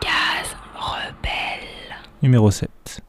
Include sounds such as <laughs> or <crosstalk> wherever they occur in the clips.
Gaz rebelle. Numéro 7.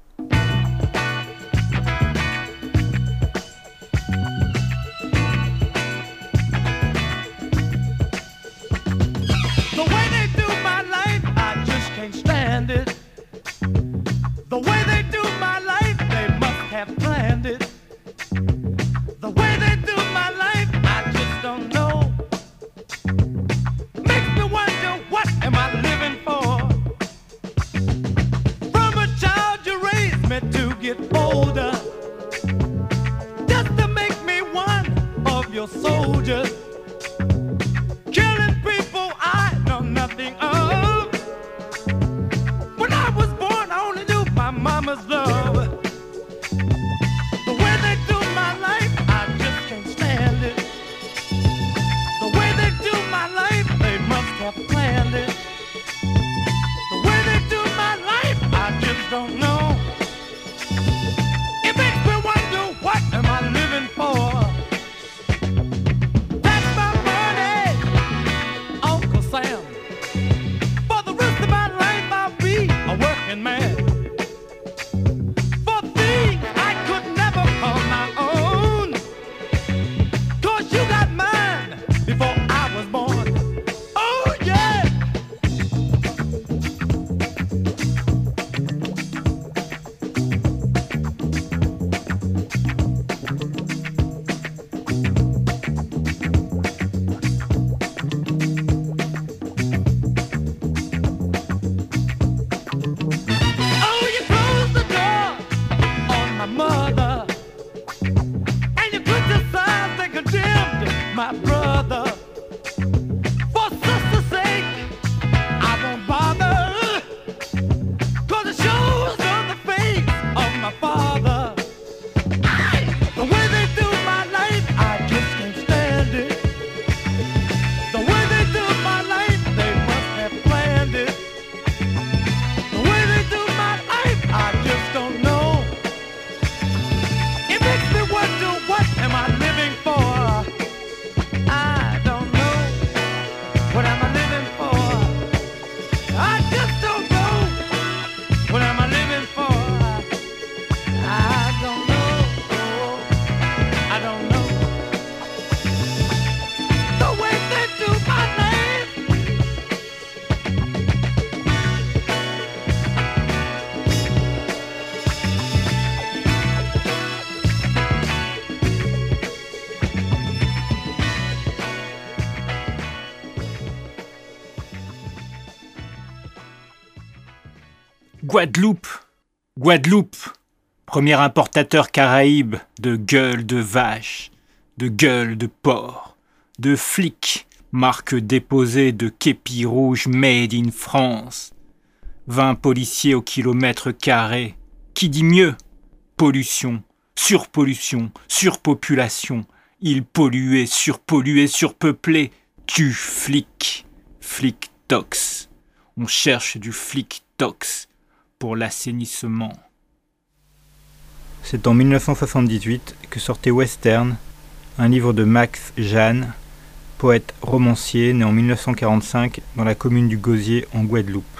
Guadeloupe. Guadeloupe. Premier importateur caraïbe de gueule de vache, de gueule de porc, de flic, marque déposée de képi rouge made in France. 20 policiers au kilomètre carré. Qui dit mieux? Pollution, surpollution, surpopulation. Il polluait, surpolluait, surpeuplé. Tu flic. Flic tox. On cherche du flic tox l'assainissement. C'est en 1978 que sortait Western, un livre de Max Jeanne, poète romancier né en 1945 dans la commune du Gosier en Guadeloupe.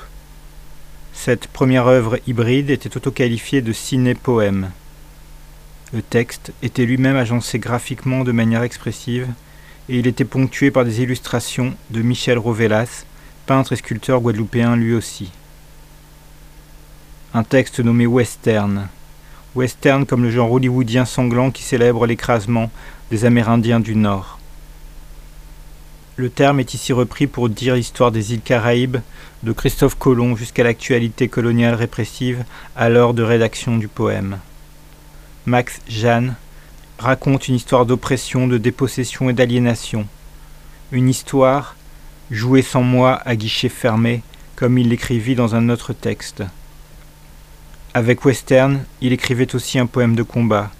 Cette première œuvre hybride était autoqualifiée de ciné-poème. Le texte était lui-même agencé graphiquement de manière expressive et il était ponctué par des illustrations de Michel Rovellas, peintre et sculpteur guadeloupéen lui aussi. Un texte nommé Western. Western comme le genre hollywoodien sanglant qui célèbre l'écrasement des Amérindiens du Nord. Le terme est ici repris pour dire l'histoire des îles Caraïbes, de Christophe Colomb jusqu'à l'actualité coloniale répressive à l'heure de rédaction du poème. Max Jeanne raconte une histoire d'oppression, de dépossession et d'aliénation. Une histoire jouée sans moi à guichet fermé, comme il l'écrivit dans un autre texte. Avec Western, il écrivait aussi un poème de combat.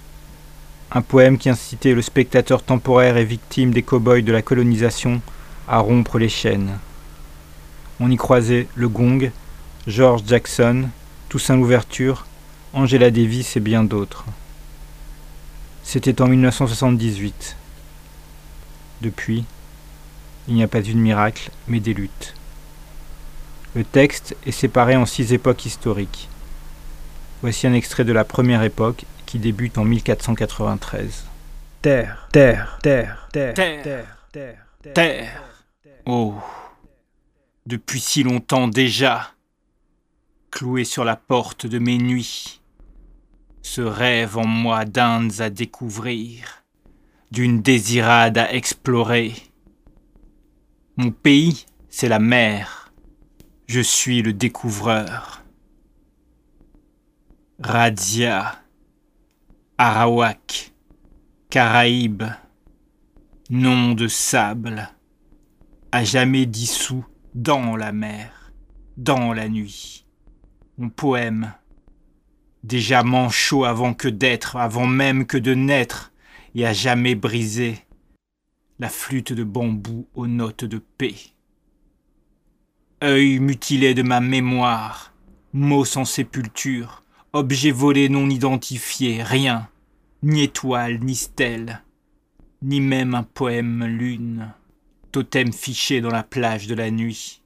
Un poème qui incitait le spectateur temporaire et victime des cow-boys de la colonisation à rompre les chaînes. On y croisait Le Gong, George Jackson, Toussaint Louverture, Angela Davis et bien d'autres. C'était en 1978. Depuis, il n'y a pas eu de miracle, mais des luttes. Le texte est séparé en six époques historiques. Voici un extrait de la première époque qui débute en 1493. Terre, terre, terre, terre, terre, terre, terre. Oh, depuis si longtemps déjà, cloué sur la porte de mes nuits, ce rêve en moi d'Indes à découvrir, d'une désirade à explorer. Mon pays, c'est la mer, je suis le découvreur. Radia, Arawak, Caraïbes, nom de sable, à jamais dissous dans la mer, dans la nuit. Mon poème, déjà manchot avant que d'être, avant même que de naître, et à jamais brisé, la flûte de bambou aux notes de paix. Œil mutilé de ma mémoire, mots sans sépulture, objet volé non identifié, rien, ni étoile, ni stèle, ni même un poème lune totem fiché dans la plage de la nuit.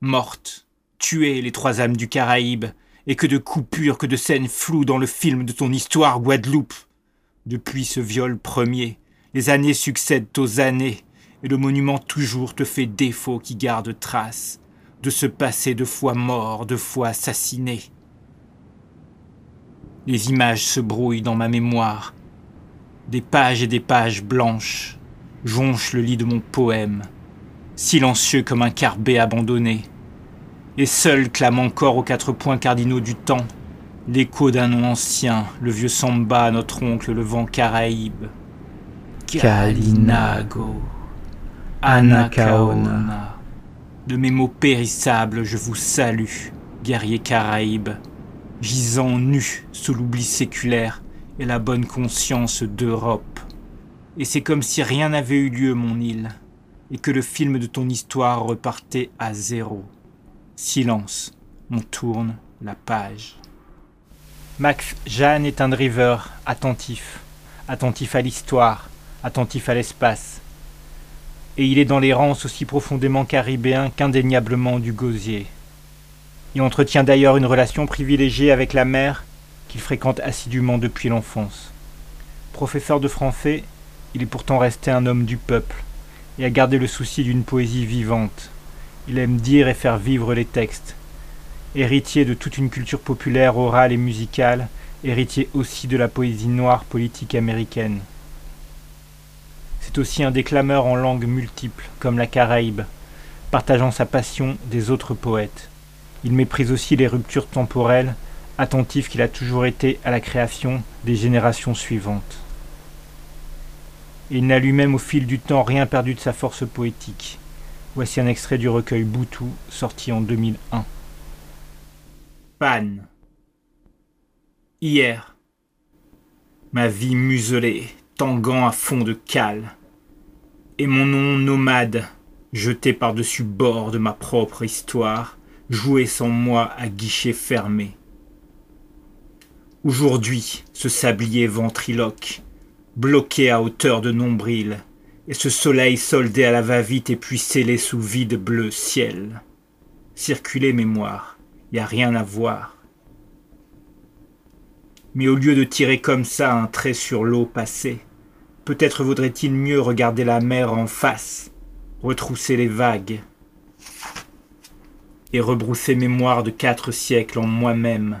Morte, tuée les trois âmes du Caraïbe, et que de coupures, que de scènes floues dans le film de ton histoire Guadeloupe. Depuis ce viol premier, les années succèdent aux années, et le monument toujours te fait défaut qui garde trace de ce passé de fois mort, de fois assassiné. Les images se brouillent dans ma mémoire, des pages et des pages blanches, jonche le lit de mon poème, silencieux comme un carbet abandonné, et seul clame encore aux quatre points cardinaux du temps l'écho d'un nom ancien, le vieux samba, notre oncle, le vent caraïbe. Kalinago, Anacaona. De mes mots périssables, je vous salue, guerrier caraïbe, gisant nu sous l'oubli séculaire et la bonne conscience d'Europe et c'est comme si rien n'avait eu lieu, mon île, et que le film de ton histoire repartait à zéro. Silence, on tourne la page. Max Jeanne est un driver attentif, attentif à l'histoire, attentif à l'espace. Et il est dans l'errance aussi profondément caribéen qu'indéniablement du gosier. Il entretient d'ailleurs une relation privilégiée avec la mer qu'il fréquente assidûment depuis l'enfance. Professeur de français, il est pourtant resté un homme du peuple, et a gardé le souci d'une poésie vivante. Il aime dire et faire vivre les textes. Héritier de toute une culture populaire, orale et musicale, héritier aussi de la poésie noire politique américaine. C'est aussi un déclameur en langues multiples, comme la Caraïbe, partageant sa passion des autres poètes. Il méprise aussi les ruptures temporelles, attentif qu'il a toujours été à la création des générations suivantes et il n'a lui-même au fil du temps rien perdu de sa force poétique. Voici un extrait du recueil Boutou, sorti en 2001. Panne. Hier, ma vie muselée, tanguant à fond de cale, et mon nom nomade, jeté par-dessus bord de ma propre histoire, joué sans moi à guichet fermé. Aujourd'hui, ce sablier ventriloque, bloqué à hauteur de nombril, et ce soleil soldé à la va-vite et puis scellé sous vide bleu ciel. Circuler mémoire, y a rien à voir. Mais au lieu de tirer comme ça un trait sur l'eau passée, peut-être vaudrait-il mieux regarder la mer en face, retrousser les vagues, et rebrousser mémoire de quatre siècles en moi-même.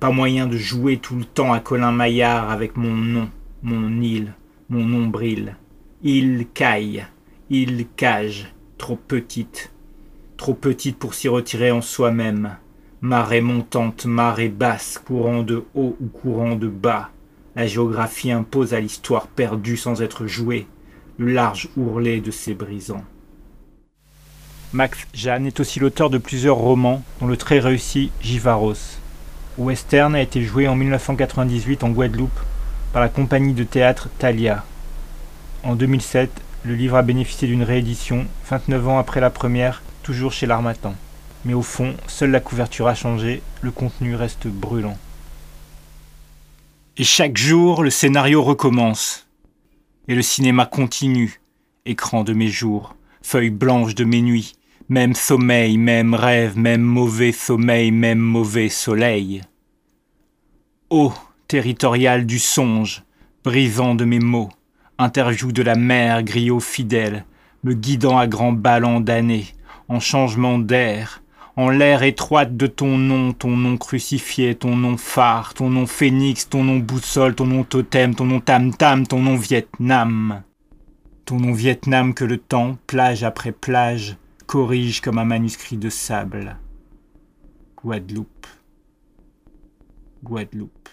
Pas moyen de jouer tout le temps à Colin Maillard avec mon nom mon île, mon nombril. île caille, île cage, trop petite, trop petite pour s'y retirer en soi-même. Marée montante, marée basse, courant de haut ou courant de bas. La géographie impose à l'histoire perdue sans être jouée le large ourlet de ses brisants. Max Jeanne est aussi l'auteur de plusieurs romans, dont le très réussi Givaros. Western a été joué en 1998 en Guadeloupe par la compagnie de théâtre Thalia. En 2007, le livre a bénéficié d'une réédition, 29 ans après la première, toujours chez l'Armatan. Mais au fond, seule la couverture a changé, le contenu reste brûlant. Et chaque jour, le scénario recommence. Et le cinéma continue, écran de mes jours, feuille blanche de mes nuits, même sommeil, même rêve, même mauvais sommeil, même mauvais soleil. Ô territorial du songe, brisant de mes mots, interview de la mer, griot fidèle, me guidant à grands ballons d'années, en changement d'air, en l'air étroite de ton nom, ton nom crucifié, ton nom phare, ton nom phénix, ton nom boussole, ton nom totem, ton nom tam-tam, ton nom Vietnam. Ton nom Vietnam que le temps, plage après plage, corrige comme un manuscrit de sable. Guadeloupe. Guadeloupe.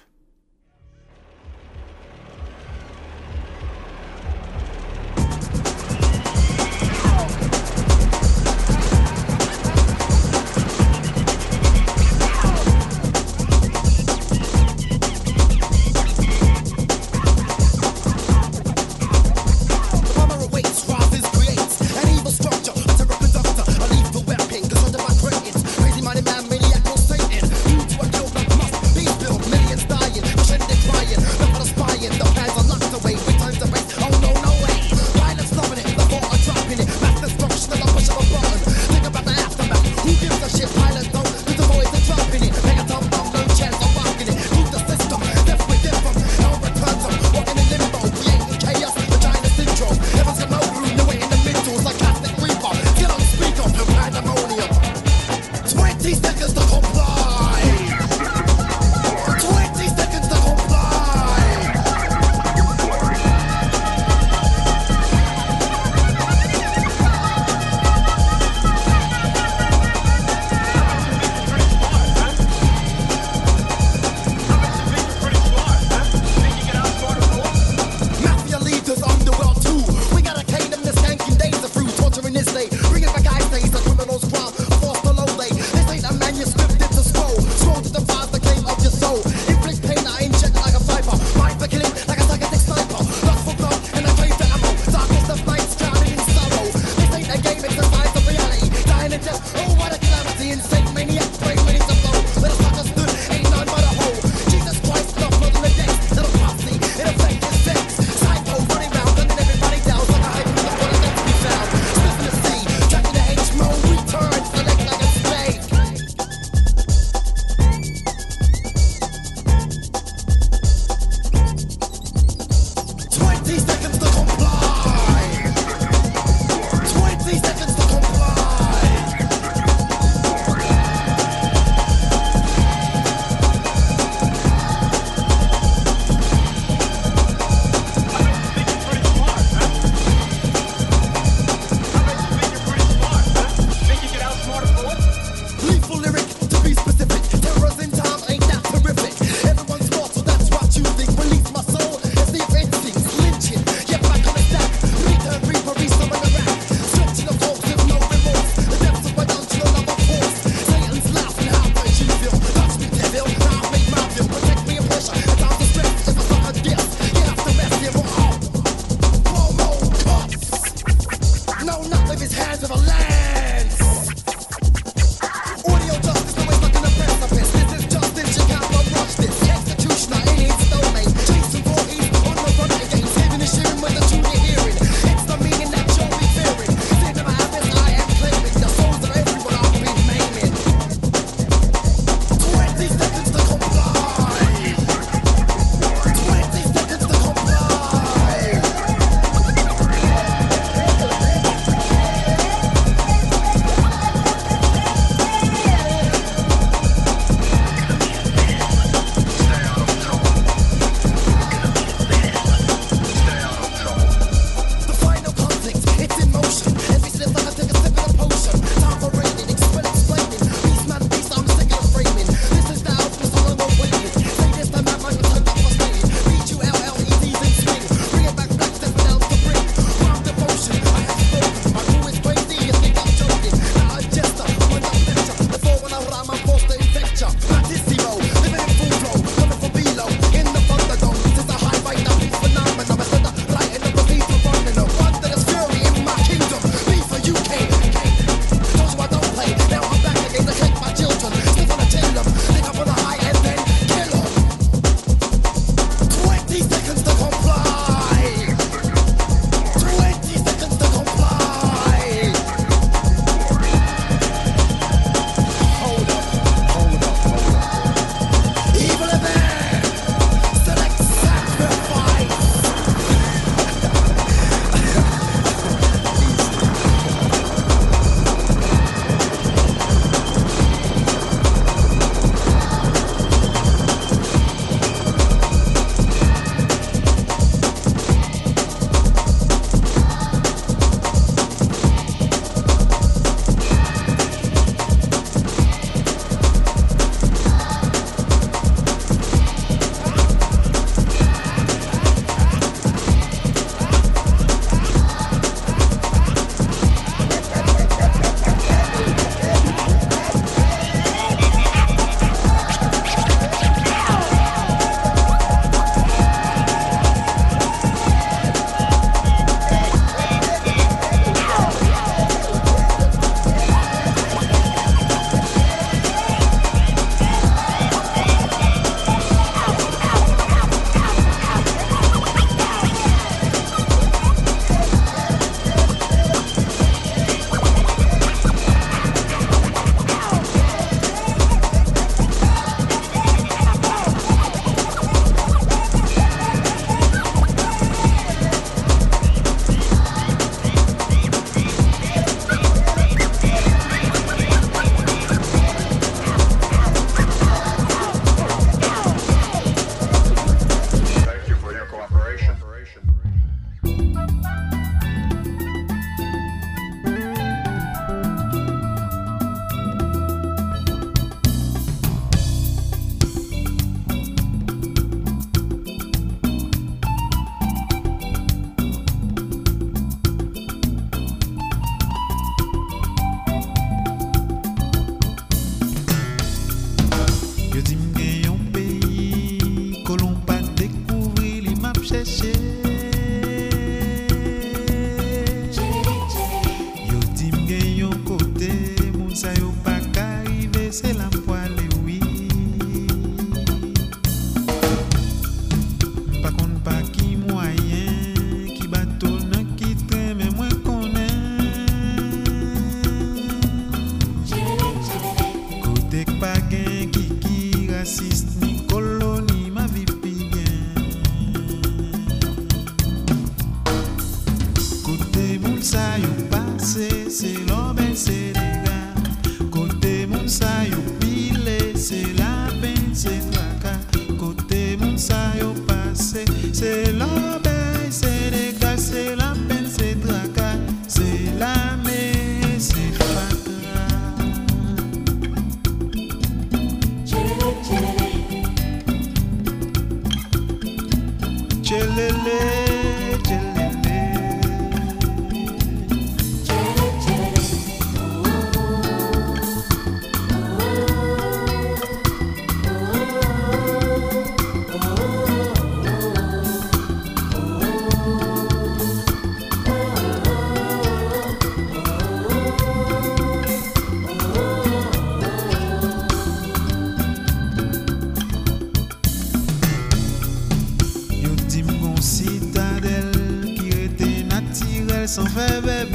Naturel sans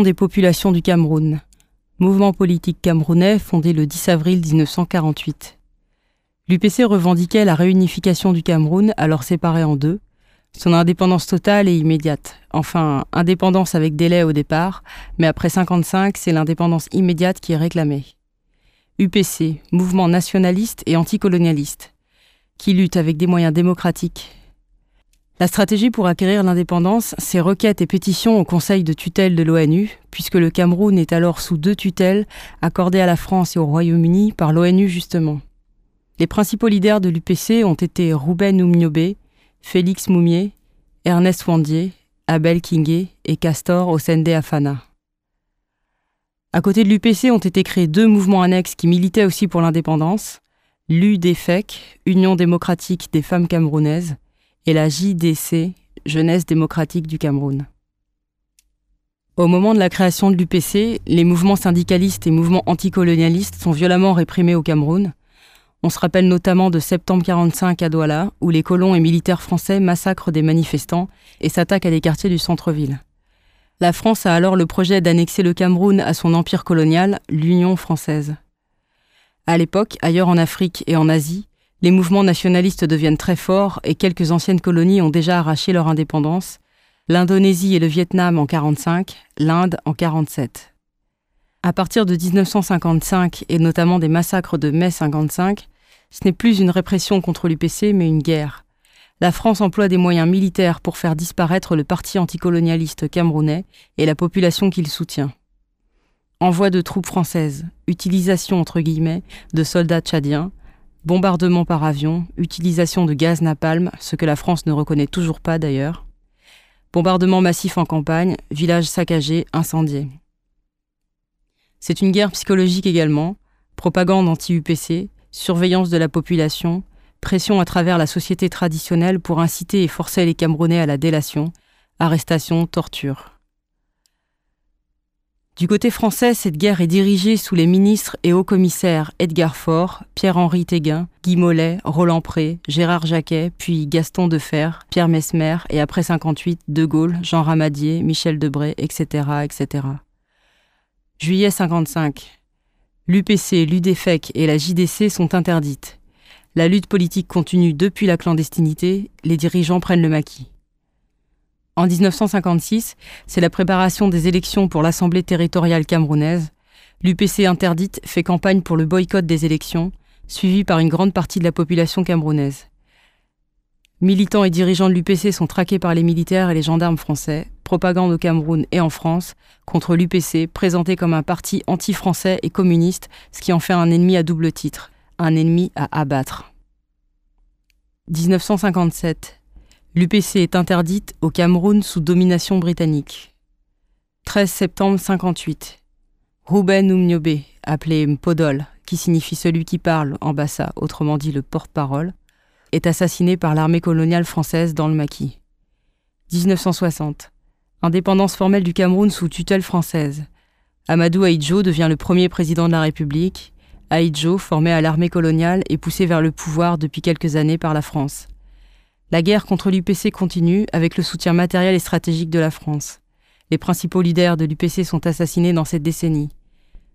Des populations du Cameroun. Mouvement politique camerounais fondé le 10 avril 1948. L'UPC revendiquait la réunification du Cameroun, alors séparé en deux, son indépendance totale et immédiate. Enfin, indépendance avec délai au départ, mais après 55, c'est l'indépendance immédiate qui est réclamée. UPC, mouvement nationaliste et anticolonialiste, qui lutte avec des moyens démocratiques. La stratégie pour acquérir l'indépendance, c'est requêtes et pétitions au Conseil de tutelle de l'ONU, puisque le Cameroun est alors sous deux tutelles accordées à la France et au Royaume-Uni par l'ONU justement. Les principaux leaders de l'UPC ont été Rouben Oumniobé, Félix Moumier, Ernest Wandier, Abel Kingé et Castor Osende Afana. À côté de l'UPC ont été créés deux mouvements annexes qui militaient aussi pour l'indépendance, l'UDFEC, Union démocratique des femmes camerounaises, et la JDC, Jeunesse démocratique du Cameroun. Au moment de la création de l'UPC, les mouvements syndicalistes et mouvements anticolonialistes sont violemment réprimés au Cameroun. On se rappelle notamment de septembre 45 à Douala, où les colons et militaires français massacrent des manifestants et s'attaquent à des quartiers du centre-ville. La France a alors le projet d'annexer le Cameroun à son empire colonial, l'Union française. À l'époque, ailleurs en Afrique et en Asie, les mouvements nationalistes deviennent très forts et quelques anciennes colonies ont déjà arraché leur indépendance, l'Indonésie et le Vietnam en 45, l'Inde en 47. À partir de 1955 et notamment des massacres de mai 55, ce n'est plus une répression contre l'UPC mais une guerre. La France emploie des moyens militaires pour faire disparaître le parti anticolonialiste camerounais et la population qu'il soutient. Envoi de troupes françaises, utilisation entre guillemets de soldats tchadiens, bombardement par avion, utilisation de gaz napalm, ce que la France ne reconnaît toujours pas d'ailleurs, bombardement massif en campagne, villages saccagés, incendiés. C'est une guerre psychologique également, propagande anti-UPC, surveillance de la population, pression à travers la société traditionnelle pour inciter et forcer les Camerounais à la délation, arrestation, torture. Du côté français, cette guerre est dirigée sous les ministres et hauts commissaires Edgar Faure, Pierre-Henri Téguin, Guy Mollet, Roland Pré, Gérard Jacquet, puis Gaston Defer, Pierre Mesmer et après 58, De Gaulle, Jean Ramadier, Michel Debré, etc., etc. Juillet 55. L'UPC, l'UDFEC et la JDC sont interdites. La lutte politique continue depuis la clandestinité, les dirigeants prennent le maquis. En 1956, c'est la préparation des élections pour l'Assemblée territoriale camerounaise. L'UPC interdite fait campagne pour le boycott des élections, suivi par une grande partie de la population camerounaise. Militants et dirigeants de l'UPC sont traqués par les militaires et les gendarmes français, propagande au Cameroun et en France, contre l'UPC, présenté comme un parti anti-français et communiste, ce qui en fait un ennemi à double titre, un ennemi à abattre. 1957. L'UPC est interdite au Cameroun sous domination britannique. 13 septembre 58. Ruben Umniobe, appelé Mpodol, qui signifie celui qui parle en bassa, autrement dit le porte-parole, est assassiné par l'armée coloniale française dans le maquis. 1960. Indépendance formelle du Cameroun sous tutelle française. Amadou Ahidjo devient le premier président de la République. Ahidjo, formé à l'armée coloniale, est poussé vers le pouvoir depuis quelques années par la France. La guerre contre l'UPC continue avec le soutien matériel et stratégique de la France. Les principaux leaders de l'UPC sont assassinés dans cette décennie.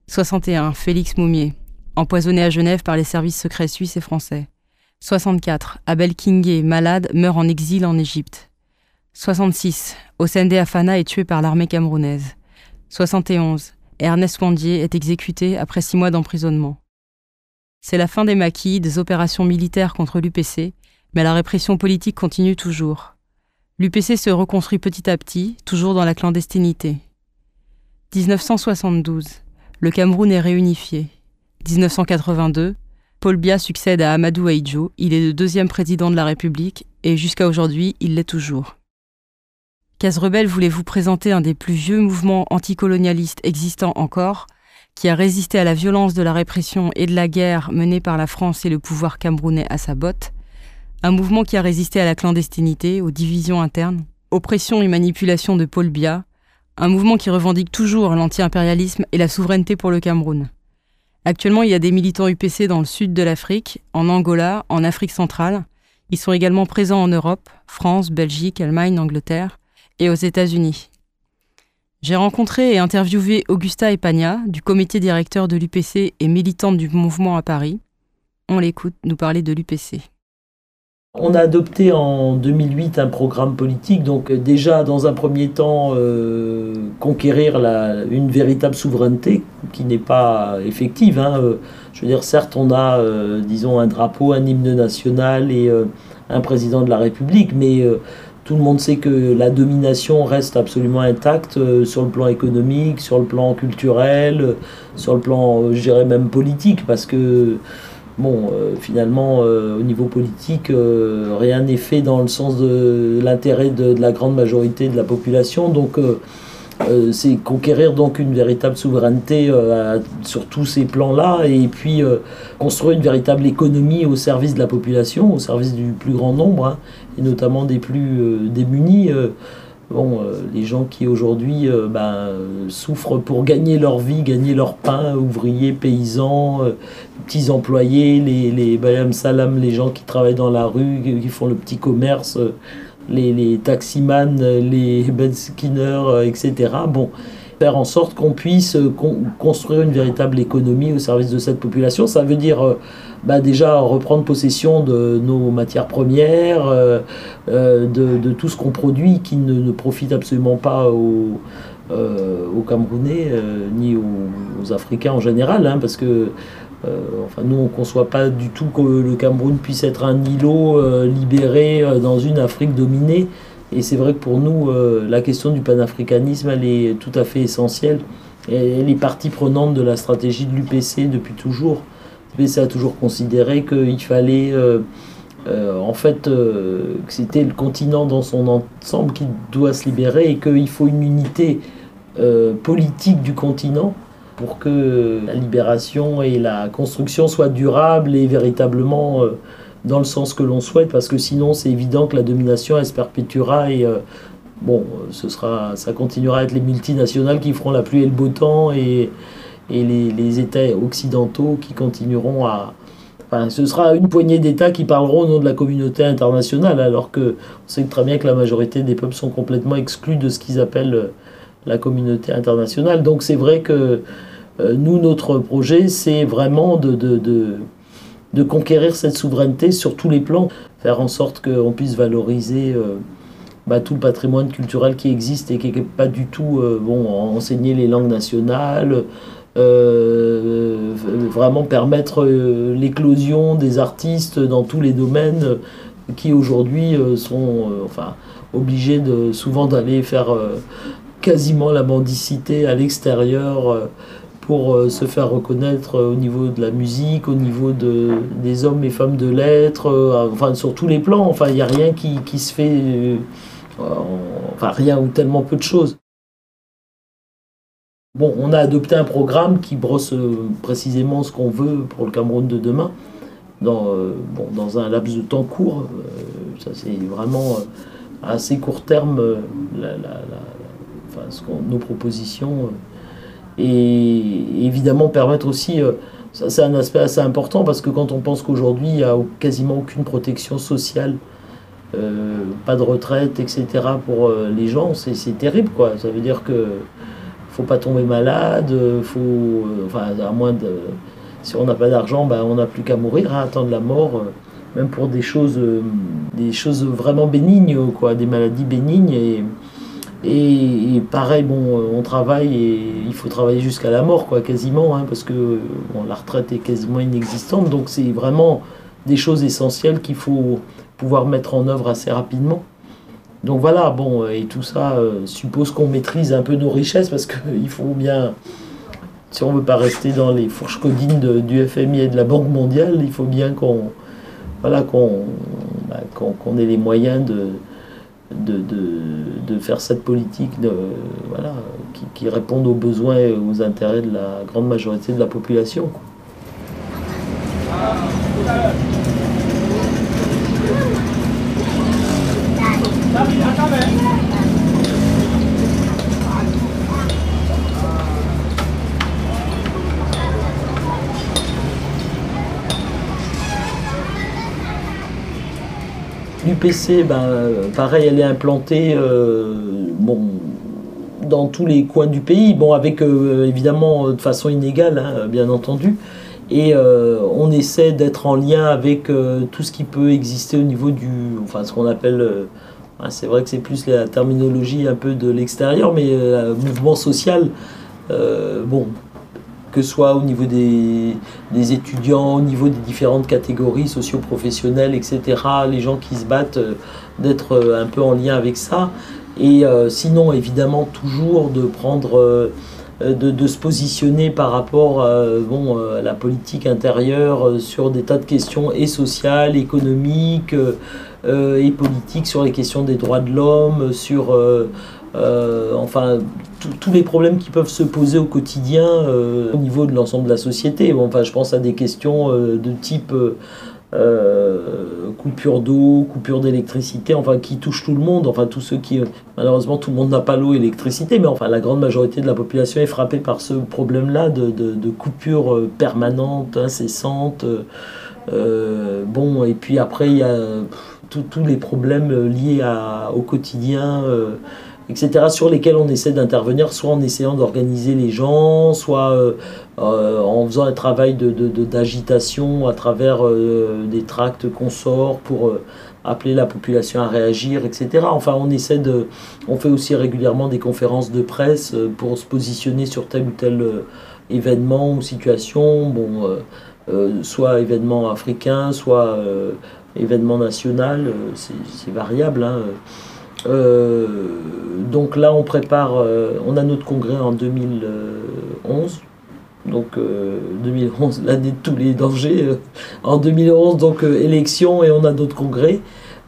61. Félix Moumier, empoisonné à Genève par les services secrets suisses et français. 64. Abel Kingé, malade, meurt en exil en Égypte. 66. Osende Afana est tué par l'armée camerounaise. 71. Ernest Wandier est exécuté après six mois d'emprisonnement. C'est la fin des maquis, des opérations militaires contre l'UPC, mais la répression politique continue toujours. L'UPC se reconstruit petit à petit, toujours dans la clandestinité. 1972. Le Cameroun est réunifié. 1982. Paul Biya succède à Amadou Ahidjo. Il est le deuxième président de la République et jusqu'à aujourd'hui, il l'est toujours. Case Rebelle voulait vous présenter un des plus vieux mouvements anticolonialistes existants encore, qui a résisté à la violence de la répression et de la guerre menée par la France et le pouvoir camerounais à sa botte, un mouvement qui a résisté à la clandestinité, aux divisions internes, oppression et manipulation de Paul Biya, un mouvement qui revendique toujours l'anti-impérialisme et la souveraineté pour le Cameroun. Actuellement, il y a des militants UPC dans le sud de l'Afrique, en Angola, en Afrique centrale. Ils sont également présents en Europe, France, Belgique, Allemagne, Angleterre et aux États-Unis. J'ai rencontré et interviewé Augusta Epagna, du comité directeur de l'UPC et militante du mouvement à Paris. On l'écoute nous parler de l'UPC. On a adopté en 2008 un programme politique, donc euh, déjà dans un premier temps euh, conquérir une véritable souveraineté qui n'est pas effective. hein. Euh, Je veux dire, certes, on a, disons, un drapeau, un hymne national et un président de la République, mais tout le monde sait que la domination reste absolument intacte sur le plan économique, sur le plan culturel, sur le plan, je dirais même politique, parce que bon, euh, finalement, euh, au niveau politique, euh, rien n'est fait dans le sens de l'intérêt de, la grande majorité de la population. Donc, c'est conquérir donc une véritable souveraineté sur tous ces plans-là, et puis construire une véritable économie au service de la population, au service du plus grand nombre, hein, et notamment des plus démunis. Bon, euh, les gens qui aujourd'hui euh, ben, souffrent pour gagner leur vie, gagner leur pain, ouvriers, paysans, euh, petits employés, les, les salam, les gens qui travaillent dans la rue, qui font le petit commerce, euh, les, les taximans, euh, les benskinners, euh, etc. Bon, faire en sorte qu'on puisse euh, con- construire une véritable économie au service de cette population, ça veut dire euh, bah, déjà reprendre possession de nos matières premières, euh, de, tout ce qu'on produit qui ne, profite absolument pas aux, Camerounais ni aux, Africains en général, hein, parce que nous, on ne conçoit pas du tout que le Cameroun puisse être un îlot libéré dans une Afrique dominée. Et c'est vrai que pour nous, euh, la question du panafricanisme, elle est tout à fait essentielle. Elle est partie prenante de la stratégie de l'UPC depuis toujours. L'UPC a toujours considéré qu'il fallait, euh, euh, en fait, que c'était le continent dans son ensemble qui doit se libérer et qu'il faut une unité politique du continent pour que la libération et la construction soient durables et véritablement dans le sens que l'on souhaite, parce que sinon c'est évident que la domination elle se perpétuera et euh, bon, ce sera, ça continuera à être les multinationales qui feront la pluie et le beau temps et, et les, États occidentaux qui continueront à. Enfin, ce sera une poignée d'États qui parleront au nom de la communauté internationale, alors que on sait très bien que la majorité des peuples sont complètement exclus de ce qu'ils appellent euh, la communauté internationale. Donc c'est vrai que euh, nous, notre projet, c'est vraiment de, de, de conquérir cette souveraineté sur tous les plans, faire en sorte qu'on puisse valoriser euh, bah, tout le patrimoine culturel qui existe et qui n'est pas du tout euh, bon, enseigner les langues nationales, euh, vraiment permettre l'éclosion des artistes dans tous les domaines qui aujourd'hui sont enfin, obligés de, souvent d'aller faire quasiment la mendicité à l'extérieur pour euh, se faire reconnaître euh, au niveau de la musique, au niveau de, des hommes et femmes de lettres, euh, enfin sur tous les plans. Enfin, il n'y a rien qui, qui se fait, en- enfin rien ou tellement peu de choses. Bon, on a adopté un programme qui brosse précisément ce qu'on veut pour le Cameroun de demain, dans, bon, dans un laps de temps court. Ça, c'est vraiment à assez court terme enfin, ce nos propositions. Et évidemment permettre aussi, euh, ça c'est un aspect assez important parce que quand on pense qu'aujourd'hui il n'y a quasiment aucune protection sociale, euh, pas de retraite, etc. pour euh, les gens, c'est terrible quoi. Ça veut dire que faut pas tomber malade, faut, enfin à moins de, si on n'a pas d'argent, ben, on n'a plus qu'à mourir, à attendre la mort, même pour des choses, des choses vraiment bénignes quoi, des maladies bénignes et, pareil, bon, euh, on travaille et il faut travailler jusqu'à la mort, quoi, quasiment, hein, parce que bon, la retraite est quasiment inexistante. Donc c'est vraiment des choses essentielles qu'il faut pouvoir mettre en œuvre assez rapidement. Donc voilà, bon, euh, et tout ça euh, suppose qu'on maîtrise un peu nos richesses, parce qu'il <laughs> faut bien, si on veut pas rester dans les fourches codines du FMI et de la Banque mondiale, il faut bien qu'on voilà, qu'on bah, ait les moyens de, de, de, de faire cette politique de, voilà, qui, qui réponde aux besoins et aux intérêts de la grande majorité de la population. L'UPC, ben, euh, pareil, elle est implantée euh, bon, dans tous les coins du pays, bon, avec euh, évidemment de façon inégale, hein, bien entendu. Et euh, on essaie d'être en lien avec euh, tout ce qui peut exister au niveau du. Enfin, ce qu'on appelle. euh, c'est vrai que c'est plus la terminologie un peu de l'extérieur, mais euh, mouvement social. euh, bon, que soit au niveau des, étudiants, au niveau des différentes catégories socio-professionnelles, etc., les gens qui se battent, euh, d'être euh, un peu en lien avec ça. Et euh, sinon, évidemment, toujours de prendre, de, se positionner par rapport bon, à la politique intérieure sur des tas de questions et sociales, économiques et politiques, sur les questions des droits de l'homme, sur... euh, enfin, tous- les problèmes qui peuvent se poser au quotidien euh, au niveau de l'ensemble de la société. Je pense à des questions euh, de type coupure d'eau, coupure d'électricité, enfin qui touchent tout le monde, enfin tous ceux qui, malheureusement tout le monde n'a pas l'eau et l'électricité, mais enfin la grande majorité de la population est frappée par ce problème-là de, de, coupure permanente, incessante. bon, et puis après il y a tous- les problèmes liés au quotidien. Etc., sur lesquels on essaie d'intervenir, soit en essayant d'organiser les gens, soit euh, euh, en faisant un travail de, de- de- d'agitation à travers euh, des tracts qu'on sort pour euh, appeler la population à réagir, etc. Enfin, on essaie de... On fait aussi régulièrement des conférences de presse euh, pour se positionner sur tel ou tel euh, événement ou situation, bon, soit événement africain, soit événement national, c'est, variable, hein, donc là, on prépare, euh, on a notre congrès en 2011. Donc euh, 2011, <laughs> l'année de tous les dangers. euh, en 2011, donc euh, élection et on a d'autres congrès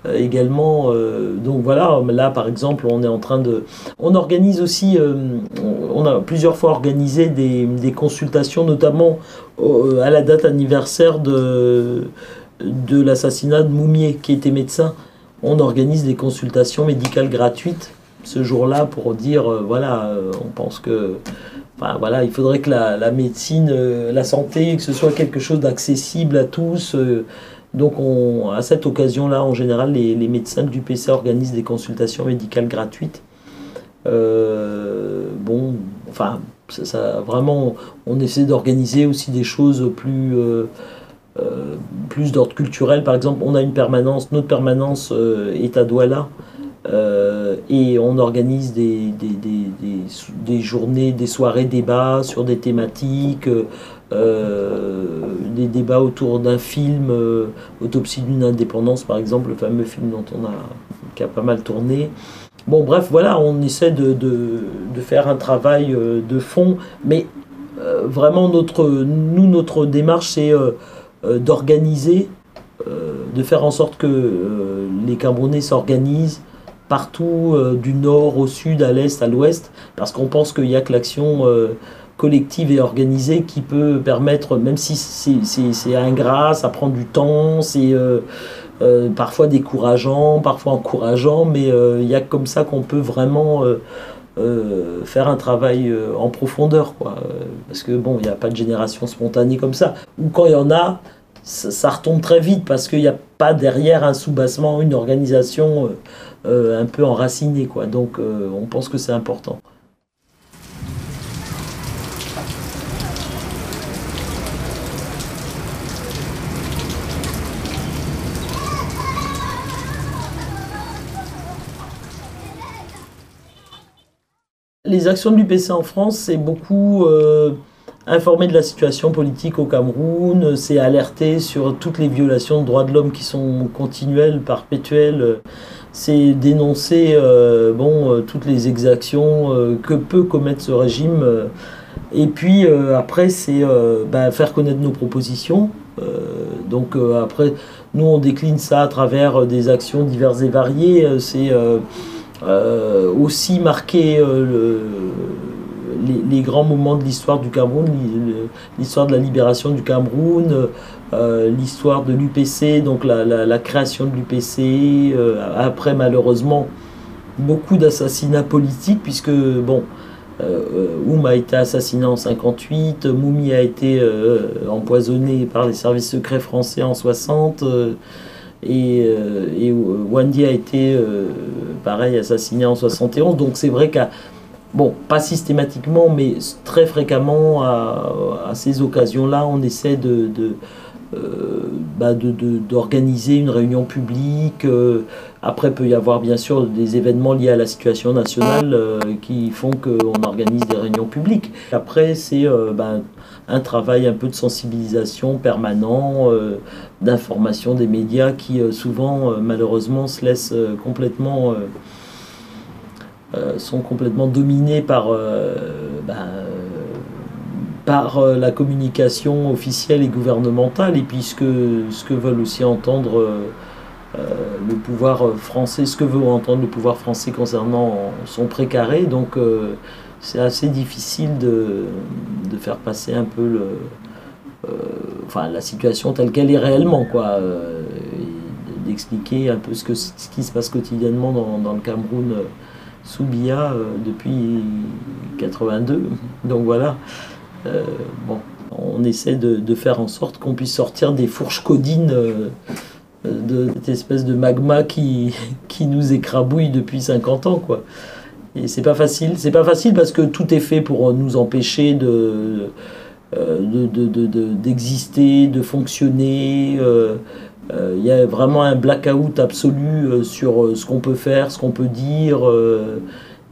euh, également. euh, donc voilà, là par exemple, on est en train de... On organise aussi, euh, on a plusieurs fois organisé des, consultations, notamment euh, à la date anniversaire de, de l'assassinat de Moumier, qui était médecin on organise des consultations médicales gratuites ce jour-là pour dire, euh, voilà, euh, on pense que, enfin voilà, il faudrait que la, médecine, euh, la santé, que ce soit quelque chose d'accessible à tous. donc on, à cette occasion-là, en général, les, médecins du PC organisent des consultations médicales gratuites. Bon, enfin, ça- vraiment, on essaie d'organiser aussi des choses plus, euh, plus d'ordre culturel. Par exemple, on a une permanence, notre permanence euh, est à Douala. euh, et on organise des, des, des, des, journées, des soirées débats sur des thématiques, des débats autour d'un film, Autopsie d'une indépendance par exemple, le fameux film dont on a, qui a pas mal tourné. Bon, bref, voilà, on essaie de, de, de faire un travail de fond, mais vraiment, notre, nous, notre démarche, c'est d'organiser, euh, de faire en sorte que euh, les Camerounais s'organisent partout, euh, du nord au sud, à l'est, à l'ouest, parce qu'on pense qu'il n'y a que l'action euh, collective et organisée qui peut permettre, même si c'est- ingrat, ça prend du temps, c'est euh, euh, parfois décourageant, parfois encourageant, mais euh, il y a comme ça qu'on peut vraiment euh, faire un travail euh, en profondeur, quoi. Parce que bon, il n'y a pas de génération spontanée comme ça. Ou quand il y en a, ça, retombe très vite parce qu'il n'y a pas derrière un soubassement, une organisation euh, un peu enracinée, quoi. Donc on pense que c'est important. Les actions de l'UPC en France, c'est beaucoup euh, informer de la situation politique au Cameroun, c'est alerter sur toutes les violations de droits de l'homme qui sont continuelles, perpétuelles, c'est dénoncer euh, bon, euh, toutes les exactions que peut commettre ce régime. et puis après, c'est bah, faire connaître nos propositions. Donc après, nous, on décline ça à travers des actions diverses et variées. C'est euh, aussi marquer euh, le- les, grands moments de l'histoire du Cameroun, l'histoire de la libération du Cameroun, euh, l'histoire de l'UPC, donc la, la- création de l'UPC, après malheureusement beaucoup d'assassinats politiques, puisque bon, Oum a été assassiné en 58, Moumi a été empoisonné par les services secrets français en 60, euh, et, euh, et euh, Wandi a été euh, pareil assassiné en 71. Donc c'est vrai qu'à Bon, pas systématiquement, mais très fréquemment, à, ces occasions-là, on essaie de, euh, bah, d'organiser une réunion publique. euh, après, peut y avoir bien sûr des événements liés à la situation nationale euh, qui font qu'on organise des réunions publiques. Après, c'est euh, bah, un travail un peu de sensibilisation permanent, euh, d'information des médias qui souvent, malheureusement, se laissent complètement... sont complètement dominés par, ben, par la communication officielle et gouvernementale et puis ce que, ce que veulent aussi entendre le pouvoir français, ce que veut entendre le pouvoir français concernant son précaré. Donc euh, c'est assez difficile de, de faire passer un peu le, euh, enfin, la situation telle qu'elle est réellement, quoi. euh, d'expliquer un peu ce, que, ce qui se passe quotidiennement dans, dans le Cameroun euh, sous euh, depuis 82. <laughs> Donc voilà. Euh, bon, on essaie de, de faire en sorte qu'on puisse sortir des fourches codines euh, de cette espèce de magma qui, <laughs> qui nous écrabouille depuis 50 ans, quoi. Et c'est pas facile. C'est pas facile parce que tout est fait pour nous empêcher de euh, de- de- de- d'exister, fonctionner. euh, euh, Il y a vraiment un blackout absolu euh, sur euh, ce qu'on peut faire, ce qu'on peut dire, euh,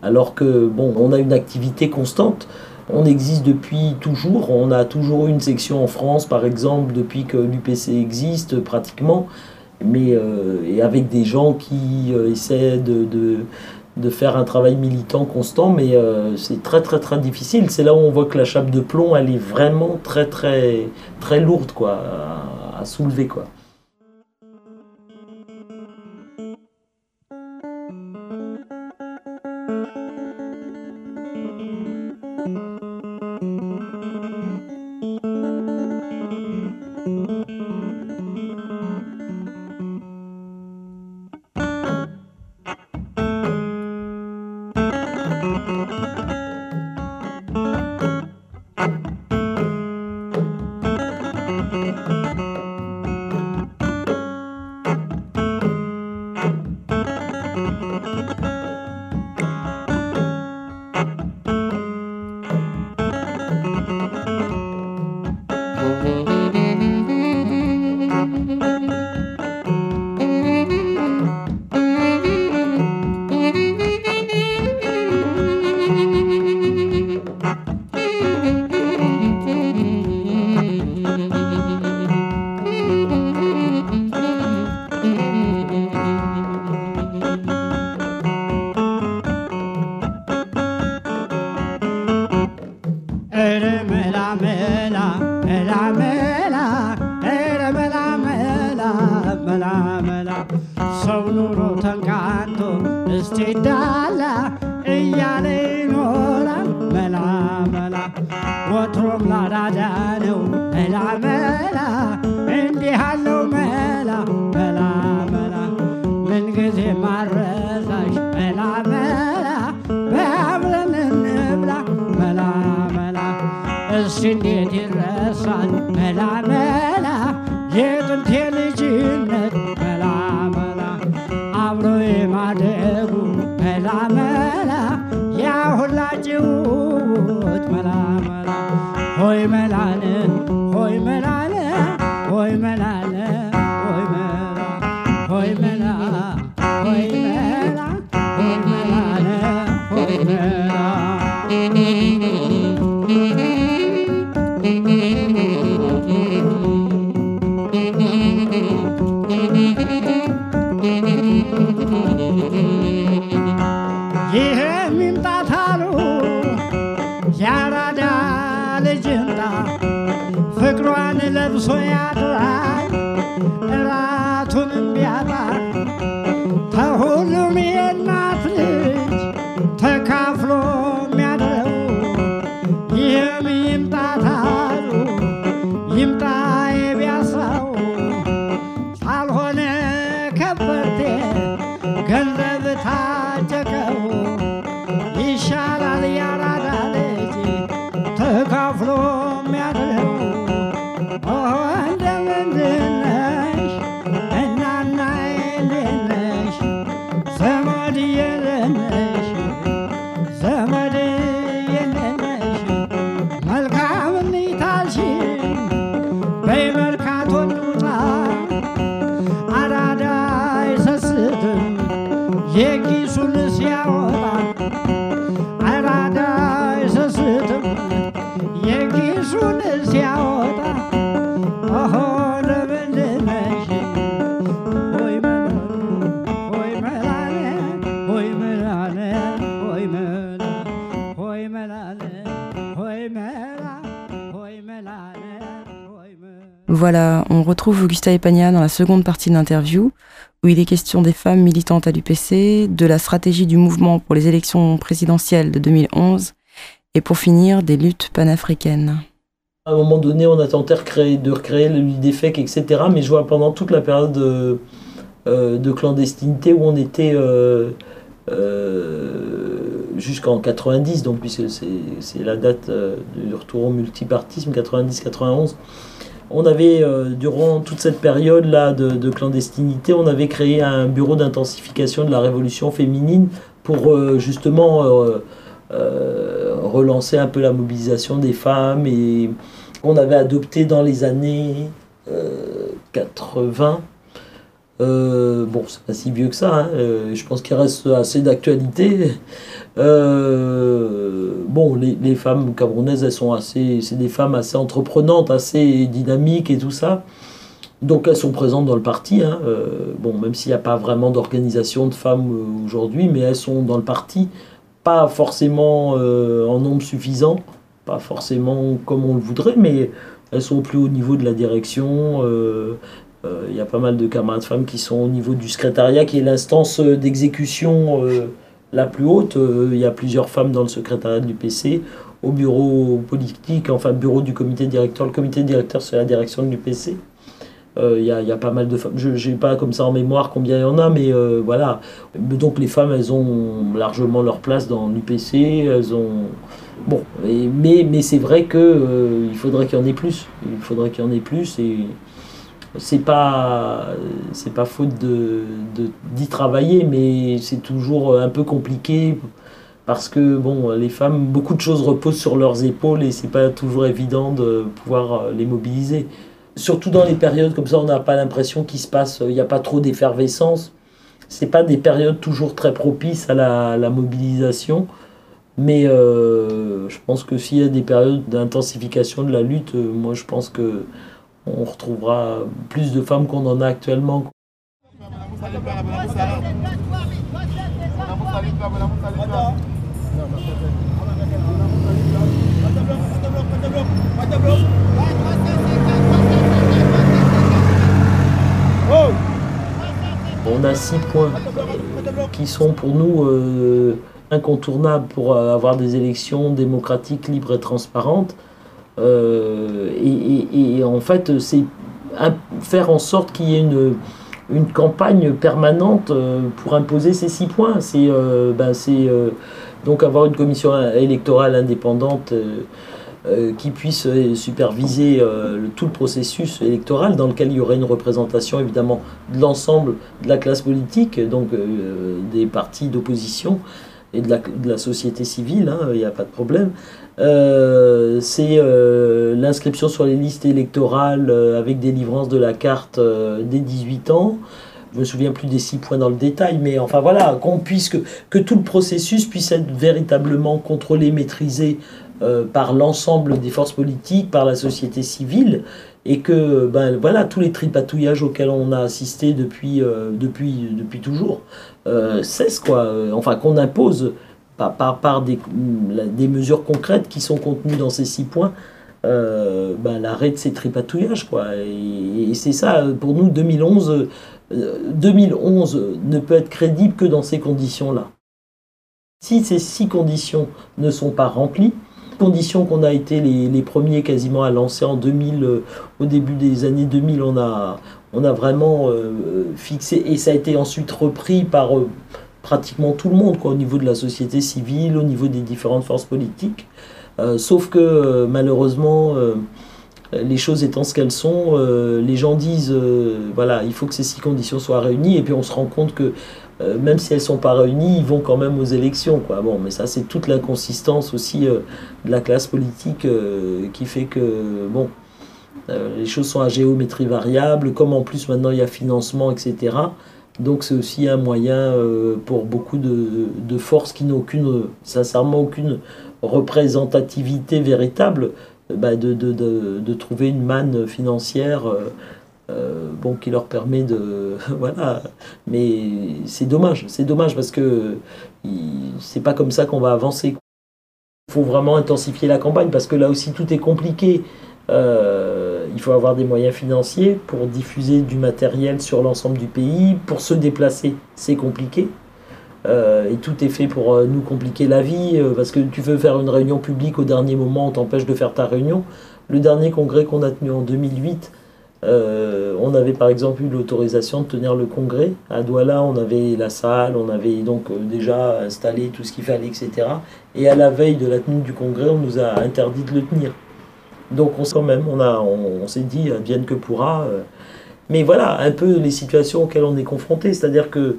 alors que bon, on a une activité constante. On existe depuis toujours. On a toujours eu une section en France, par exemple, depuis que l'UPC existe pratiquement, mais euh, et avec des gens qui euh, essaient de, de faire un travail militant constant, mais euh, c'est très très très difficile. C'est là où on voit que la chape de plomb, elle est vraiment très très très lourde quoi, à, à soulever quoi. ለብሶ ያድራል On retrouve Augustin Epagna dans la seconde partie de l'interview, où il est question des femmes militantes à l'UPC, de la stratégie du mouvement pour les élections présidentielles de 2011, et pour finir, des luttes panafricaines. À un moment donné, on a tenté de recréer, l'UDFEC, etc. Mais je vois pendant toute la période de, euh, de clandestinité où on était euh, euh, jusqu'en 90, donc puisque c'est la date euh, du retour au multipartisme, 90-91. On avait, euh, durant toute cette période-là de, de clandestinité, on avait créé un bureau d'intensification de la révolution féminine pour euh, justement euh, relancer un peu la mobilisation des femmes et on avait adopté dans les années euh, 80. Euh, bon, c'est pas si vieux que ça, hein, euh, je pense qu'il reste assez d'actualité. <laughs> Euh, bon, les, femmes camerounaises, elles sont assez, c'est des femmes assez entreprenantes, assez dynamiques et tout ça. Donc elles sont présentes dans le parti. hein, euh, bon, même s'il n'y a pas vraiment d'organisation de femmes aujourd'hui, mais elles sont dans le parti, pas forcément en nombre suffisant, pas forcément comme on le voudrait, mais elles sont au plus haut niveau de la direction. Il y a pas mal de camarades femmes qui sont au niveau du secrétariat, qui est l'instance euh, d'exécution euh, la plus haute. Euh, Il y a plusieurs femmes dans le secrétariat du PC. Au bureau politique, enfin bureau du comité directeur. Le comité directeur, c'est la direction de l'UPC. Euh, Il y, y a pas mal de femmes. Je n'ai pas comme ça en mémoire combien il y en a, mais euh, voilà. Donc les femmes, elles ont largement leur place dans l'UPC. Elles ont, Bon, mais, mais c'est vrai que euh, il faudrait qu'il y en ait plus. Il faudrait qu'il y en ait plus c'est pas c'est pas faute d'y travailler, mais c'est toujours un peu compliqué parce que bon, les femmes, beaucoup de choses reposent sur leurs épaules et c'est pas toujours évident de pouvoir euh, les mobiliser. Surtout dans les périodes comme ça, on n'a pas l'impression qu'il se passe, il n'y a pas trop d'effervescence. C'est pas des périodes toujours très propices à la, mobilisation. Mais euh, je pense que s'il y a des périodes d'intensification de la lutte, euh, moi je pense que on retrouvera plus de femmes qu'on en a actuellement. On a six points euh, qui sont pour nous euh, incontournables pour avoir des élections démocratiques, libres et transparentes. Euh, et, en fait, c'est faire en sorte qu'il y ait une, campagne permanente euh, pour imposer ces six points. C'est euh, ben, donc avoir une commission électorale indépendante qui puisse superviser tout le processus électoral dans lequel il y aurait une représentation évidemment de l'ensemble de la classe politique, donc des partis d'opposition et de la, de la société civile, hein, il n'y a pas de problème. Euh, c'est euh, l'inscription sur les listes électorales euh, avec délivrance de la carte dès 18 ans. Je me souviens plus des six points dans le détail, mais enfin voilà, qu'on puisse que, tout le processus puisse être véritablement contrôlé, maîtrisé par l'ensemble des forces politiques, par la société civile, et que ben voilà tous les tripatouillages auxquels on a assisté depuis depuis depuis toujours cessent quoi. Enfin qu'on impose par, par, des, des mesures concrètes qui sont contenues dans ces six points, euh, ben, l'arrêt de ces tripatouillages. Quoi. Et, c'est ça, pour nous, 2011, euh, 2011 ne peut être crédible que dans ces conditions-là. Si ces six conditions ne sont pas remplies, conditions qu'on a été les, les premiers quasiment à lancer en 2000, euh, au début des années 2000, on a, on a vraiment euh, fixé, et ça a été ensuite repris par euh, pratiquement tout le monde, quoi, au niveau de la société civile, au niveau des différentes forces politiques. Euh, sauf que euh, malheureusement, euh, les choses étant ce qu'elles sont, les gens disent voilà, il faut que ces six conditions soient réunies, et puis on se rend compte que même si elles sont pas réunies, ils vont quand même aux élections. Quoi. Bon, mais ça, c'est toute l'inconsistance aussi de la classe politique qui fait que bon, les choses sont à géométrie variable, comme en plus maintenant il y a financement, etc. Donc c'est aussi un moyen euh, pour beaucoup de, forces qui n'ont aucune, sincèrement aucune représentativité véritable, euh, bah, de, de, de, trouver une manne financière euh, bon, qui leur permet de... <laughs> voilà. Mais c'est dommage, c'est dommage parce que c'est pas comme ça qu'on va avancer. Il faut vraiment intensifier la campagne parce que là aussi tout est compliqué. Il faut avoir des moyens financiers pour diffuser du matériel sur l'ensemble du pays. Pour se déplacer, c'est compliqué. Euh, et tout est fait pour euh, nous compliquer la vie, euh, parce que tu veux faire une réunion publique au dernier moment, on t'empêche de faire ta réunion. Le dernier congrès qu'on a tenu en 2008, euh, on avait par exemple eu l'autorisation de tenir le congrès. À Douala, on avait la salle, on avait donc déjà installé tout ce qu'il fallait, etc. Et à la veille de la tenue du congrès, on nous a interdit de le tenir. Donc on, quand même, on, a, on, s'est dit, advienne que pourra. euh. Mais voilà, un peu les situations auxquelles on est confronté, c'est-à-dire que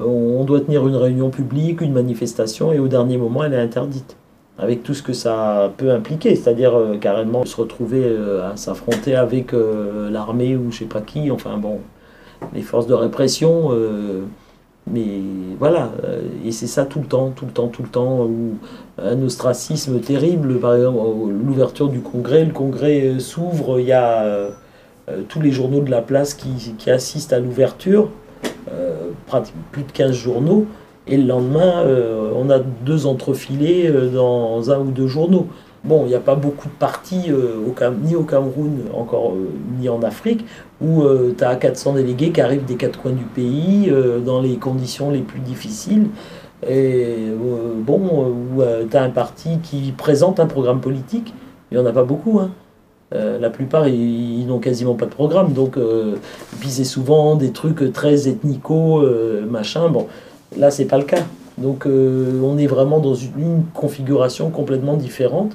euh, on doit tenir une réunion publique, une manifestation, et au dernier moment, elle est interdite. Avec tout ce que ça peut impliquer, c'est-à-dire euh, carrément se retrouver euh, à s'affronter avec euh, l'armée ou je sais pas qui, enfin bon, les forces de répression. Mais voilà, euh, et c'est ça tout le temps, tout le temps, tout le temps, où un ostracisme terrible, par exemple, l'ouverture du congrès, le congrès euh, s'ouvre, il y a euh, tous les journaux de la place qui, assistent à l'ouverture, plus de 15 journaux, et le lendemain, on a deux entrefilés dans un ou deux journaux. Bon, il n'y a pas beaucoup de partis, euh, ni au Cameroun, encore, euh, ni en Afrique, où tu as 400 délégués qui arrivent des quatre coins du pays, euh, dans les conditions les plus difficiles. Et euh, bon, euh, où tu as un parti qui présente un programme politique, il n'y en a pas beaucoup. Hein. Euh, la plupart, ils, n'ont quasiment pas de programme. Donc, euh, puis c'est souvent des trucs très ethnico, euh, machin. Bon, là, c'est pas le cas. Donc euh, on est vraiment dans une configuration complètement différente.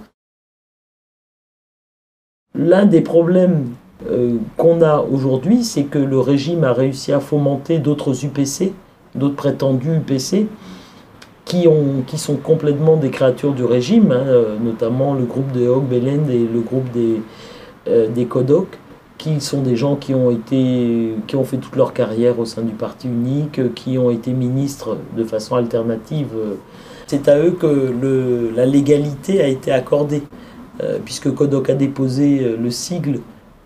L'un des problèmes euh, qu'on a aujourd'hui, c'est que le régime a réussi à fomenter d'autres UPC, d'autres prétendus UPC, qui, ont, qui sont complètement des créatures du régime, hein, euh, notamment le groupe de Hog Belen et le groupe des, euh, Kodok, qui sont des gens qui ont, été, qui ont fait toute leur carrière au sein du parti unique, qui ont été ministres de façon alternative. C'est à eux que la légalité a été accordée, euh, puisque Kodok a déposé euh, le sigle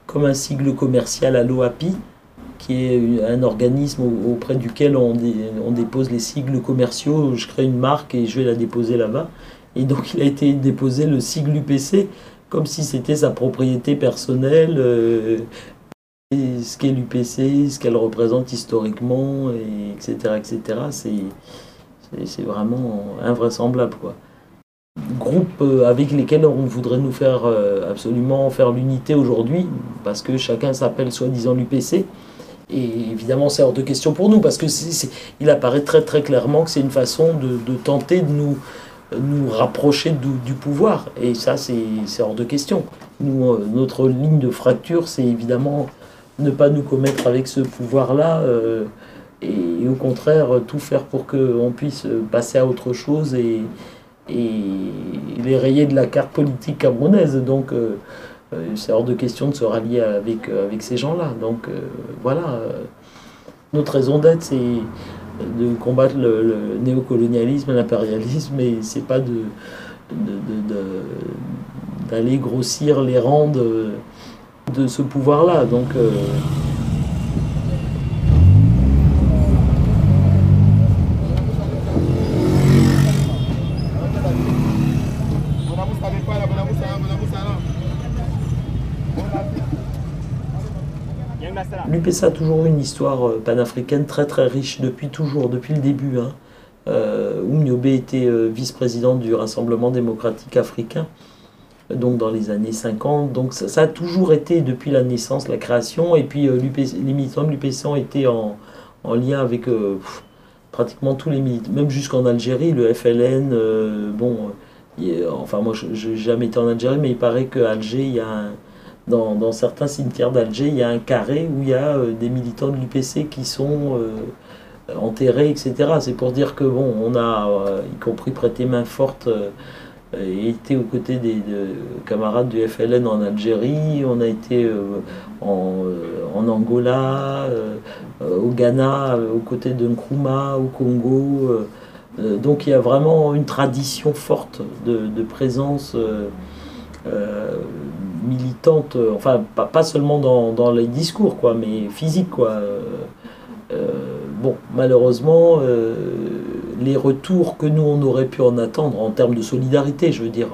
comme un sigle commercial à l'OAPI, qui est un organisme au- auprès duquel on, dé- on dépose les sigles commerciaux. Je crée une marque et je vais la déposer là-bas. Et donc il a été déposé le sigle UPC comme si c'était sa propriété personnelle, euh, ce qu'est l'UPC, ce qu'elle représente historiquement, et etc. c'est, c'est vraiment invraisemblable. Quoi. Groupes euh, avec lesquels on voudrait nous faire euh, absolument faire l'unité aujourd'hui, parce que chacun s'appelle soi-disant l'UPC. Et évidemment, c'est hors de question pour nous, parce que il apparaît très très clairement que c'est une façon de, tenter de nous, nous rapprocher du, pouvoir. Et ça, c'est, hors de question. Euh, notre ligne de fracture, c'est évidemment ne pas nous commettre avec ce pouvoir-là, euh, et, au contraire, tout faire pour qu'on puisse passer à autre chose et, et les rayer de la carte politique camerounaise. Donc, euh, euh, c'est hors de question de se rallier avec, euh, avec ces gens-là. Donc, voilà. notre raison d'être, c'est de combattre le, néocolonialisme, l'impérialisme, et c'est pas de, d'aller grossir les rangs de, de ce pouvoir-là. Donc, L'UPSA a toujours eu une histoire euh, panafricaine très très riche depuis toujours, depuis le début. Hein. Euh, Oumniobé était euh, vice-président du Rassemblement démocratique africain, donc dans les années 50. Donc ça, a toujours été depuis la naissance, la création. Et puis euh, les militants de l'UPC ont été en, en lien avec pratiquement tous les militants, même jusqu'en Algérie, le FLN. bon, enfin moi je n'ai jamais été en Algérie, mais il paraît qu'à Alger, il y a un, dans, certains cimetières d'Alger, il y a un carré où il y a euh, des militants de l'UPC qui sont euh, enterrés, etc. C'est pour dire que, bon, on a, euh, y compris prêté main forte, et été aux côtés des de- camarades du FLN en Algérie, on a été en, Angola, au Ghana, aux côtés de Nkrumah, au Congo. donc il y a vraiment une tradition forte de, de présence. Militante, euh, enfin pas, pas seulement dans, dans les discours, quoi, mais physique. Quoi. Euh, euh, bon, malheureusement, les retours que nous on aurait pu en attendre en termes de solidarité, je veux dire,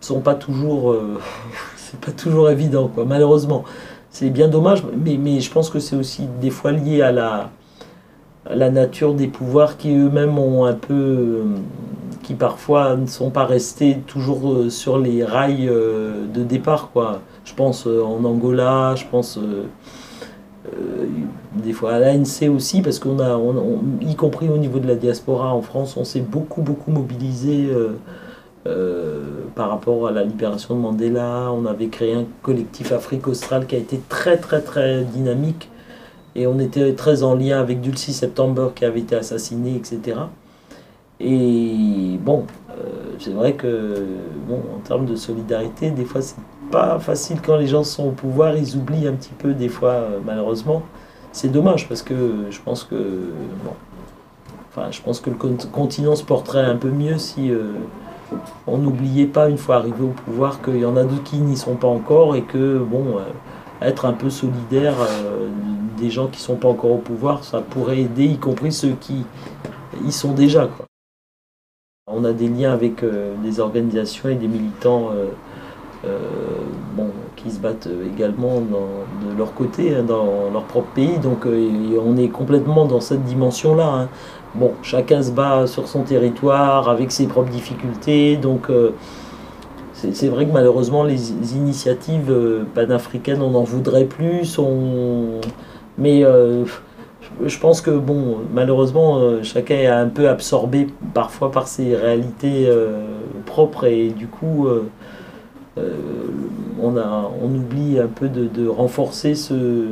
sont pas toujours, <laughs> c'est pas toujours évident, quoi. Malheureusement, c'est bien dommage, mais, mais je pense que c'est aussi des fois lié à la, la nature des pouvoirs qui eux-mêmes ont un peu euh, qui parfois ne sont pas restés toujours euh, sur les rails euh, de départ. Quoi. Je pense en Angola, je pense des fois à l'ANC aussi, parce qu'on a, y compris au niveau de la diaspora en France, on s'est beaucoup, beaucoup mobilisé par rapport à la libération de Mandela. On avait créé un collectif Afrique australe qui a été très, très, très dynamique. Et on était très en lien avec Dulcie September qui avait été assassiné, etc. Et bon, euh, c'est vrai que, bon, en termes de solidarité, des fois, c'est pas facile quand les gens sont au pouvoir, ils oublient un petit peu, des fois, euh, malheureusement. C'est dommage parce que je pense que, bon, enfin, je pense que le con- continent se porterait un peu mieux si euh, on n'oubliait pas, une fois arrivé au pouvoir, qu'il y en a d'autres qui n'y sont pas encore et que, bon, être un peu solidaire gens qui sont pas encore au pouvoir, ça pourrait aider, y compris ceux qui y sont déjà. Quoi. On a des liens avec euh, des organisations et des militants euh, euh, bon, qui se battent également dans- de leur côté, hein, dans leur propre pays. Donc on est complètement dans cette dimension-là. hein. Bon, chacun se bat sur son territoire avec ses propres difficultés. Donc c'est vrai que malheureusement les, initiatives panafricaines, on n'en voudrait plus. on- Mais euh, je pense que bon, malheureusement, euh, chacun est un peu absorbé parfois par ses réalités euh, propres et du coup, on, a, on oublie un peu de, renforcer ce,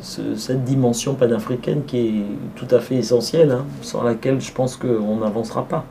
ce- cette dimension panafricaine qui est tout à fait essentielle, hein, sans laquelle je pense qu'on n'avancera pas.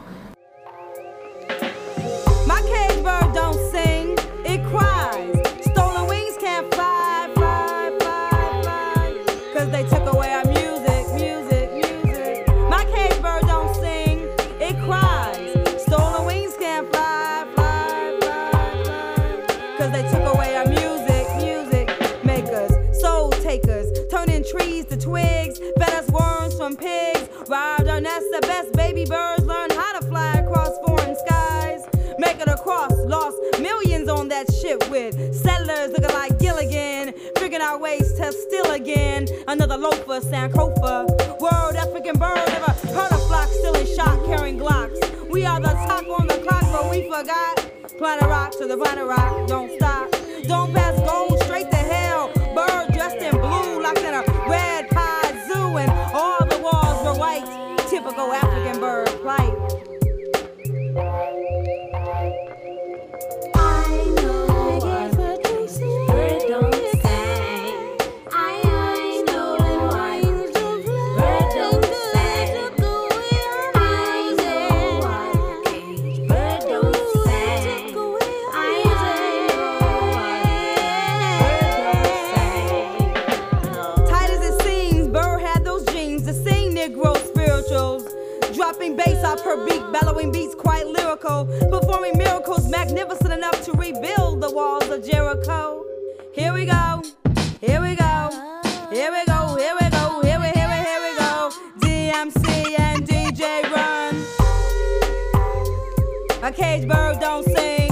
A cage bird don't sing.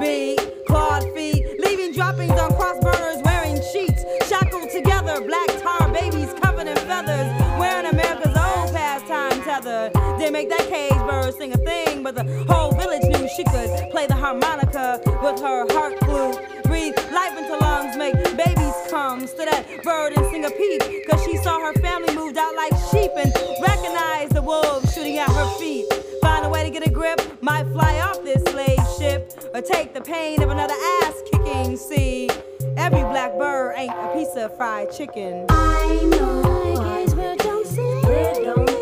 Beat, clawed feet, leaving droppings on cross burners wearing sheets. Shackled together, black tar babies covered in feathers, wearing America's own pastime tether. They make that cage bird sing a thing, but the whole village knew she could play the harmonica with her heart flute. Breathe life into lungs, make babies come. Stood that bird and sing a peep, cause she saw her family moved out like sheep and recognized the wolves shooting at her feet. Find a way to get a grip, might fly off this slave ship, or take the pain of another ass kicking. See, every black bird ain't a piece of fried chicken. I know, I sing, bird don't sing. I,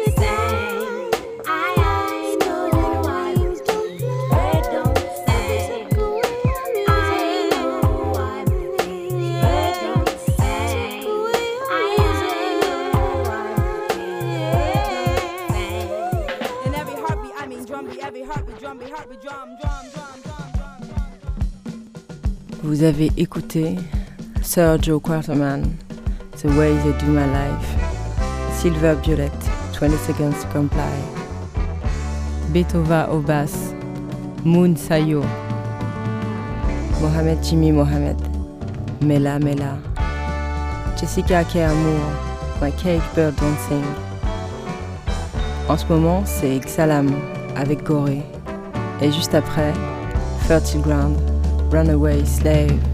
Vous avez écouté Joe Quarterman, The Way They Do My Life, Silver Violet, 20 Seconds to Comply, Beethoven au Moon Sayo, Mohamed Jimmy Mohamed, Mela Mela, Jessica K. Amour, My Cage Bird Dancing. En ce moment, c'est Xalam avec Goré. Et juste après, Fertile Ground, Runaway Slave,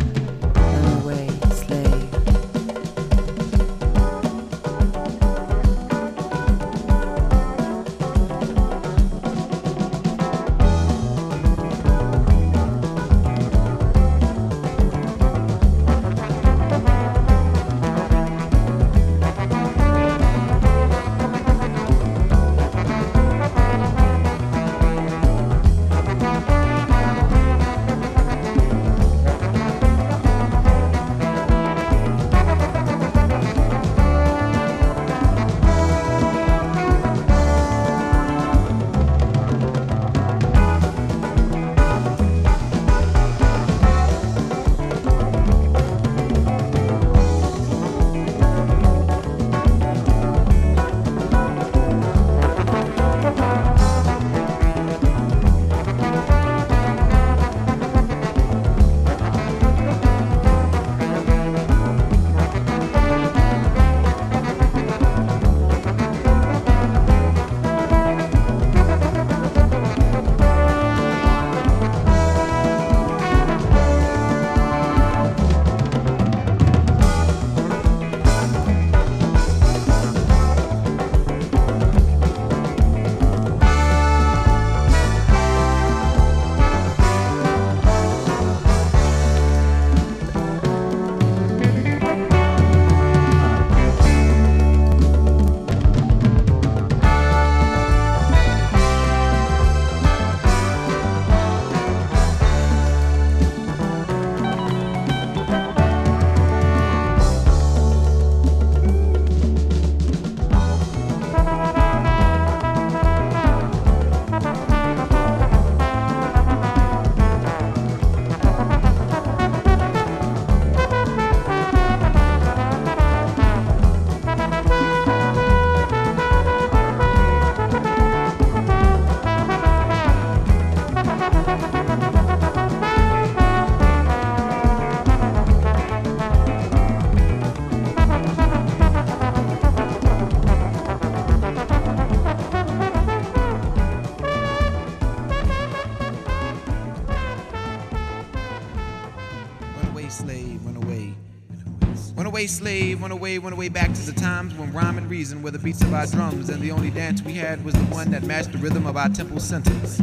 run away, run away back to the times when rhyme and reason were the beats of our drums, and the only dance we had was the one that matched the rhythm of our temple centers.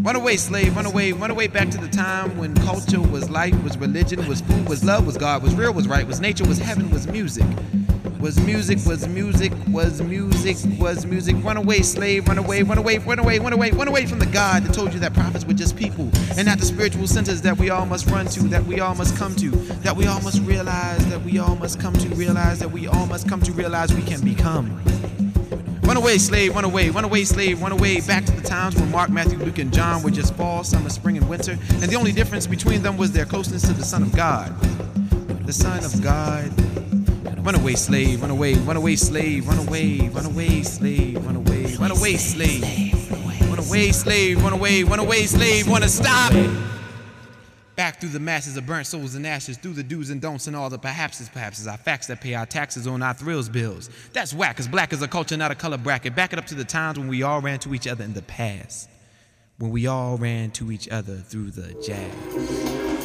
Run away, slave, run away, run away back to the time when culture was life, was religion, was food, was love, was God, was real, was right, was nature, was heaven, was music. Was music, was music, was music, was music. Run away, slave, run away, run away, run away, run away, run away from the God that told you that prophets were just people and not the spiritual centers that we all must run to, that we all must come to, that we all must realize, that we all must come to realize, that we all must come to realize we can become. Run away, slave, run away, run away, slave, run away back to the times when Mark, Matthew, Luke, and John were just fall, summer, spring, and winter, and the only difference between them was their closeness to the Son of God. The Son of God. Run away, slave, run away, run away, slave, run away, run away, slave, run away, run away, slave, run away, slave, run away, run away, slave, wanna stop? Back through the masses of burnt souls and ashes, through the do's and don'ts and all the perhapses, perhaps our facts that pay our taxes on our thrills bills. That's whack, cause black is a culture, not a color bracket. Back it up to the times when we all ran to each other in the past. When we all ran to each other through the jazz.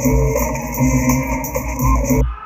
Thank you.